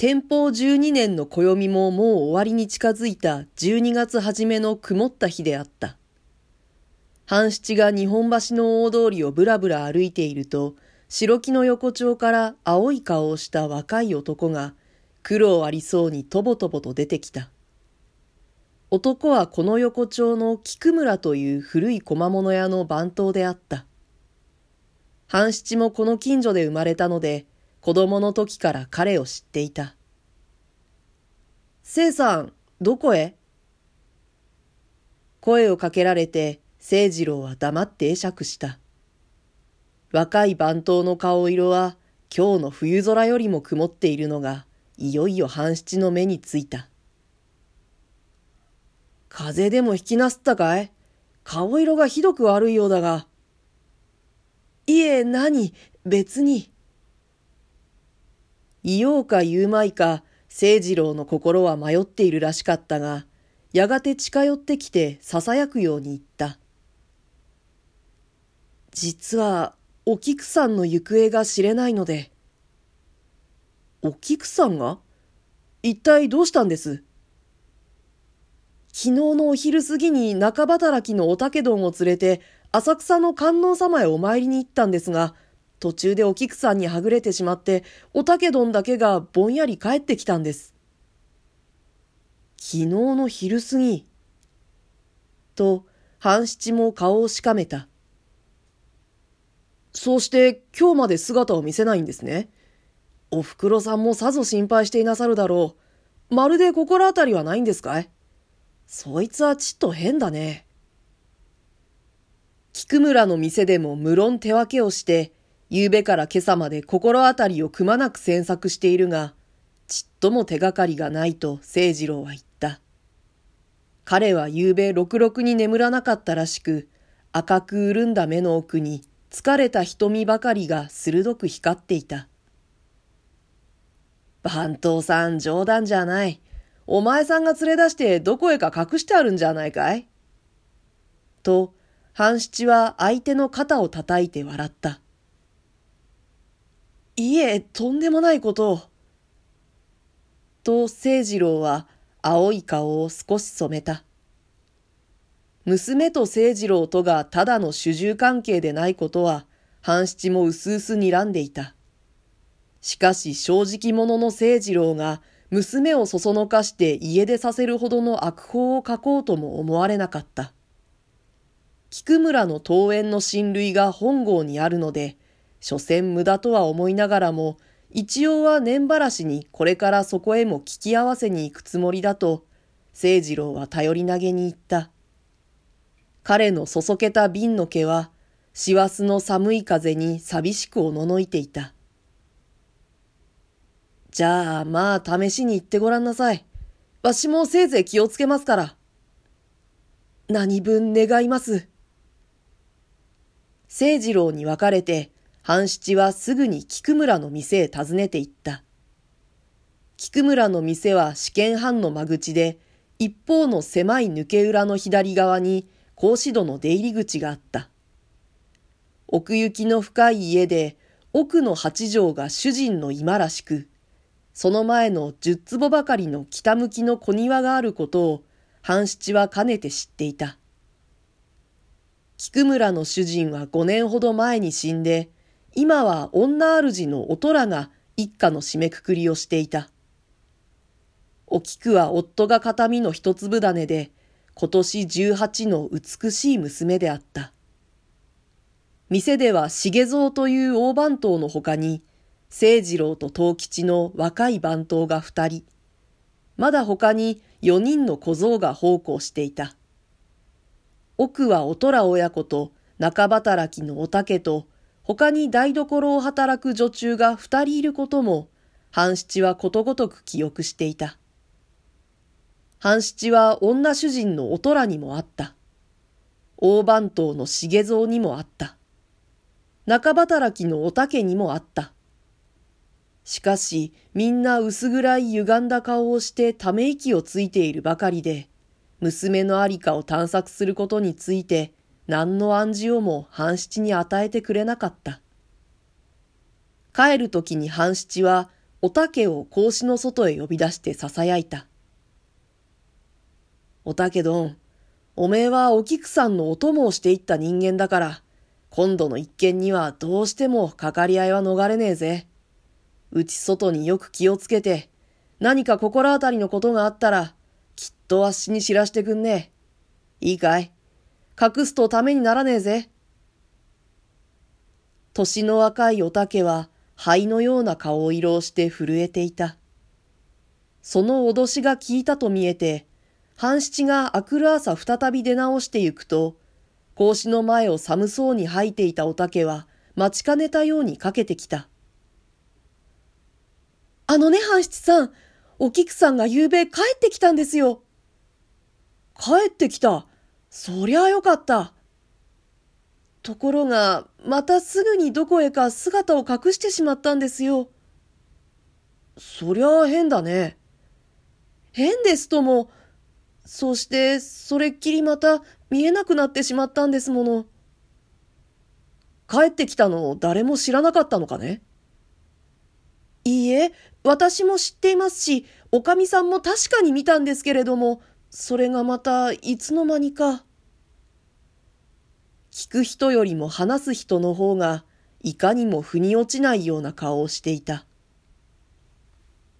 天保12年の暦ももう終わりに近づいた12月初めの曇った日であった。半七が日本橋の大通りをぶらぶら歩いていると、白木の横丁から青い顔をした若い男が苦労ありそうにとぼとぼと出てきた。男はこの横丁の菊村という古い小間物屋の番頭であった。半七もこの近所で生まれたので、子供の時から彼を知っていた。せいさん、どこへ？声をかけられて、清次郎は黙って会釈した。若い番頭の顔色は、今日の冬空よりも曇っているのが、いよいよ半七の目についた。風邪でも引きなすったかい？顔色がひどく悪いようだが。いえ、何？別に。言おうか言うまいか、清次郎の心は迷っているらしかったが、やがて近寄ってきて囁くように言った。実は、お菊さんの行方が知れないので。お菊さんが？一体どうしたんです？昨日のお昼過ぎに中働きのおたけどんを連れて浅草の観音様へお参りに行ったんですが、途中でお菊さんにはぐれてしまって、おたけどんだけがぼんやり帰ってきたんです。昨日の昼過ぎ。と、半七も顔をしかめた。そうして今日まで姿を見せないんですね。おふくろさんもさぞ心配していなさるだろう。まるで心当たりはないんですかい?そいつはちっと変だね。菊村の店でも無論手分けをして、夕べから今朝まで心当たりをくまなく詮索しているが、ちっとも手がかりがないと清次郎は言った。彼は夕べろくに眠らなかったらしく、赤く潤んだ目の奥に疲れた瞳ばかりが鋭く光っていた。番頭さん冗談じゃない。お前さんが連れ出してどこへか隠してあるんじゃないかい？と、半七は相手の肩を叩いて笑った。いえ、とんでもないことを。と、清次郎は青い顔を少し染めた。娘と清次郎とがただの主従関係でないことは、半七も薄々睨んでいた。しかし正直者の清次郎が娘をそそのかして家出させるほどの悪法を書こうとも思われなかった。菊村の桃園の親類が本郷にあるので、所詮無駄とは思いながらも、一応は年ばらしにこれからそこへも聞き合わせに行くつもりだと、清次郎は頼り投げに言った。彼のそそけた瓶の毛は、師走の寒い風に寂しくおののいていた。じゃあ、まあ、試しに行ってごらんなさい。わしもせいぜい気をつけますから。何分願います。清次郎に別れて、半七はすぐに菊村の店へ訪ねて行った。菊村の店は試験班の間口で、一方の狭い抜け裏の左側に格子戸の出入り口があった。奥行きの深い家で、奥の八畳が主人の居間らしく、その前の十坪ばかりの北向きの小庭があることを、半七はかねて知っていた。菊村の主人は五年ほど前に死んで、今は女主のおとらが一家の締めくくりをしていた。お菊は夫が形見の一粒種で、今年十八の美しい娘であった。店では重蔵という大番頭のほかに、清次郎と藤吉の若い番頭が二人、まだ他に四人の小僧が奉公していた。奥はおとら親子と中働きのおたけと、他に台所を働く女中が二人いることも、半七はことごとく記憶していた。半七は女主人のおとらにもあった。大番頭の重蔵にもあった。中働きのおたけにもあった。しかし、みんな薄暗い歪んだ顔をしてため息をついているばかりで、娘のありかを探索することについて、何の暗示をも半七に与えてくれなかった。帰るときに半七は、おたけを格子の外へ呼び出して囁いた。おたけどん、おめえはお菊さんのお供をしていった人間だから、今度の一件にはどうしてもかかり合いは逃れねえぜ。内外によく気をつけて、何か心当たりのことがあったら、きっとあっしに知らしてくんねえ。いいかい？隠すとためにならねえぜ。年の若いおたけは灰のような顔色をして震えていた。その脅しが効いたと見えて、半七があくる朝再び出直してゆくと、格子の前を寒そうに吐いていたおたけは待ちかねたようにかけてきた。あのね、半七さん、お菊さんが夕べ帰ってきたんですよ。帰ってきた。そりゃあよかった。ところが、またすぐにどこへか姿を隠してしまったんですよ。そりゃあ変だね。変ですとも、そして、それっきりまた見えなくなってしまったんですもの。帰ってきたのを誰も知らなかったのかねいいえ、私も知っていますし、おかみさんも確かに見たんですけれども、それがまたいつの間にか。聞く人よりも話す人の方が、いかにも腑に落ちないような顔をしていた。